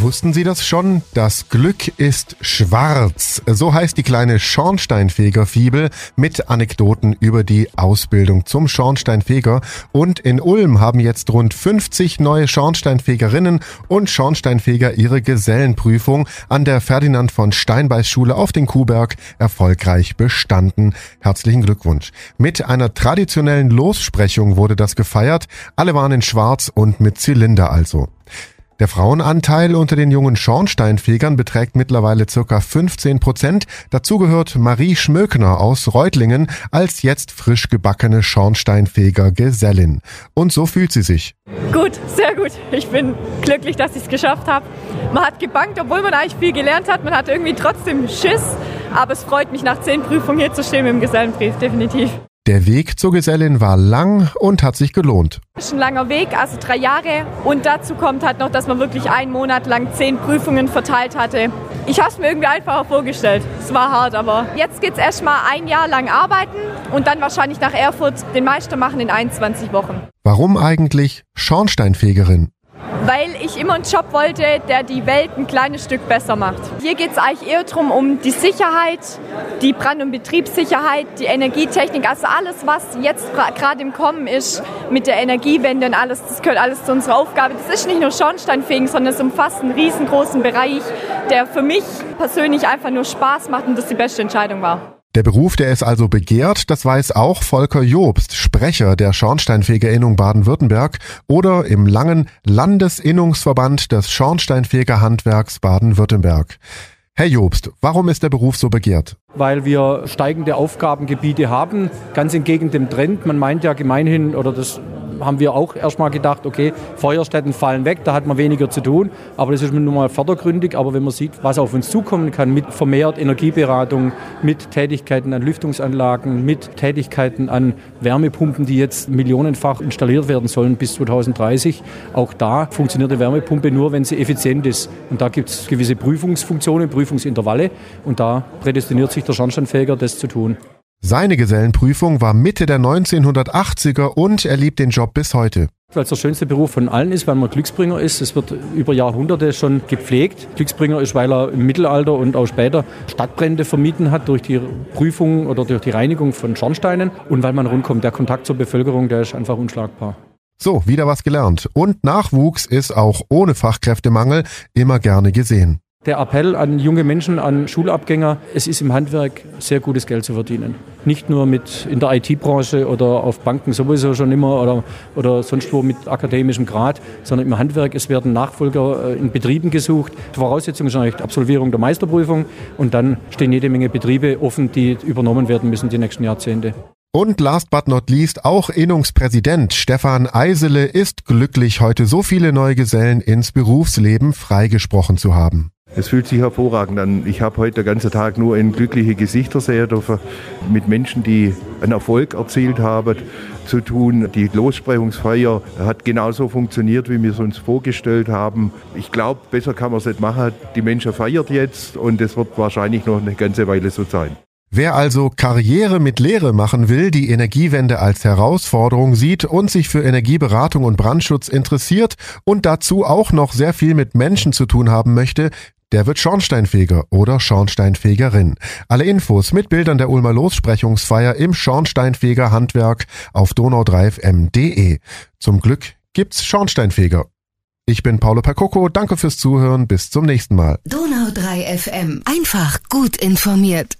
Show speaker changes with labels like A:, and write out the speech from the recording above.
A: Wussten Sie das schon? Das Glück ist schwarz. So heißt die kleine Schornsteinfeger-Fibel mit Anekdoten über die Ausbildung zum Schornsteinfeger. Und in Ulm haben jetzt rund 50 neue Schornsteinfegerinnen und Schornsteinfeger ihre Gesellenprüfung an der Ferdinand von Steinbeiß Schule auf den Kuhberg erfolgreich bestanden. Herzlichen Glückwunsch. Mit einer traditionellen Lossprechung wurde das gefeiert. Alle waren in schwarz und mit Zylinder also. Der Frauenanteil unter den jungen Schornsteinfegern beträgt mittlerweile circa 15 Prozent. Dazu gehört Marie Schmöckner aus Reutlingen als jetzt frisch gebackene Schornsteinfeger-Gesellin. Und so fühlt sie sich.
B: Gut, sehr gut. Ich bin glücklich, dass ich es geschafft habe. Man hat gebankt, obwohl man eigentlich viel gelernt hat. Man hat irgendwie trotzdem Schiss. Aber es freut mich, nach zehn Prüfungen hier zu stehen mit dem Gesellenbrief, definitiv.
A: Der Weg zur Gesellin war lang und hat sich gelohnt.
B: Das ist ein langer Weg, also drei Jahre. Und dazu kommt halt noch, dass man wirklich einen Monat lang zehn Prüfungen verteilt hatte. Ich habe es mir irgendwie einfacher vorgestellt. Es war hart, aber jetzt geht es erstmal ein Jahr lang arbeiten und dann wahrscheinlich nach Erfurt den Meister machen in 21 Wochen.
A: Warum eigentlich Schornsteinfegerin?
B: Weil ich immer einen Job wollte, der die Welt ein kleines Stück besser macht. Hier geht es eigentlich eher darum, um die Sicherheit, die Brand- und Betriebssicherheit, die Energietechnik, also alles, was jetzt gerade im Kommen ist mit der Energiewende und alles, das gehört alles zu unserer Aufgabe. Das ist nicht nur Schornsteinfegen, sondern es umfasst einen riesengroßen Bereich, der für mich persönlich einfach nur Spaß macht und das die beste Entscheidung war.
A: Der Beruf, der ist also begehrt, das weiß auch Volker Jobst, Sprecher der Schornsteinfegerinnung Baden-Württemberg oder im langen Landesinnungsverband des Schornsteinfegerhandwerks Baden-Württemberg. Herr Jobst, warum ist der Beruf so begehrt?
C: Weil wir steigende Aufgabengebiete haben, ganz entgegen dem Trend. Man meint ja gemeinhin, oder das haben wir auch erstmal gedacht, okay, Feuerstätten fallen weg, da hat man weniger zu tun. Aber das ist nun mal vordergründig. Aber wenn man sieht, was auf uns zukommen kann mit vermehrt Energieberatung, mit Tätigkeiten an Lüftungsanlagen, mit Tätigkeiten an Wärmepumpen, die jetzt millionenfach installiert werden sollen bis 2030, auch da funktioniert die Wärmepumpe nur, wenn sie effizient ist. Und da gibt es gewisse Prüfungsfunktionen, Prüfungsintervalle. Und da prädestiniert sich der Schornsteinfeger, das zu tun.
A: Seine Gesellenprüfung war Mitte der 1980er und er liebt den Job bis heute.
C: Weil es der schönste Beruf von allen ist, weil man Glücksbringer ist. Es wird über Jahrhunderte schon gepflegt. Glücksbringer ist, weil er im Mittelalter und auch später Stadtbrände vermieden hat durch die Prüfung oder durch die Reinigung von Schornsteinen und weil man rundkommt. Der Kontakt zur Bevölkerung, der ist einfach unschlagbar.
A: So, wieder was gelernt. Und Nachwuchs ist auch ohne Fachkräftemangel immer gerne gesehen.
C: Der Appell an junge Menschen, an Schulabgänger, es ist im Handwerk sehr gutes Geld zu verdienen. Nicht nur mit in der IT-Branche oder auf Banken sowieso schon immer oder, oder sonst wo mit akademischem Grad, sondern im Handwerk, es werden Nachfolger äh, in Betrieben gesucht. Voraussetzung ist eigentlich Absolvierung der Meisterprüfung und dann stehen jede Menge Betriebe offen, die übernommen werden müssen die nächsten Jahrzehnte.
A: Und last but not least, auch Innungspräsident Stefan Eisele ist glücklich, heute so viele neue Gesellen ins Berufsleben freigesprochen zu haben.
D: Es fühlt sich hervorragend an. Ich habe heute den ganzen Tag nur in glückliche Gesichter sehen dürfen, mit Menschen, die einen Erfolg erzielt haben, zu tun. Die Lossprechungsfeier hat genauso funktioniert, wie wir es uns vorgestellt haben. Ich glaube, besser kann man es nicht machen. Die Menschen feiert jetzt und es wird wahrscheinlich noch eine ganze Weile so sein.
A: Wer also Karriere mit Lehre machen will, die Energiewende als Herausforderung sieht und sich für Energieberatung und Brandschutz interessiert und dazu auch noch sehr viel mit Menschen zu tun haben möchte, der wird Schornsteinfeger oder Schornsteinfegerin. Alle Infos mit Bildern der Ulmer Lossprechungsfeier im Schornsteinfeger Handwerk auf donau3fm.de. Zum Glück gibt's Schornsteinfeger. Ich bin Paolo Percoco, danke fürs Zuhören, bis zum nächsten Mal.
E: Donau3 FM, einfach gut informiert.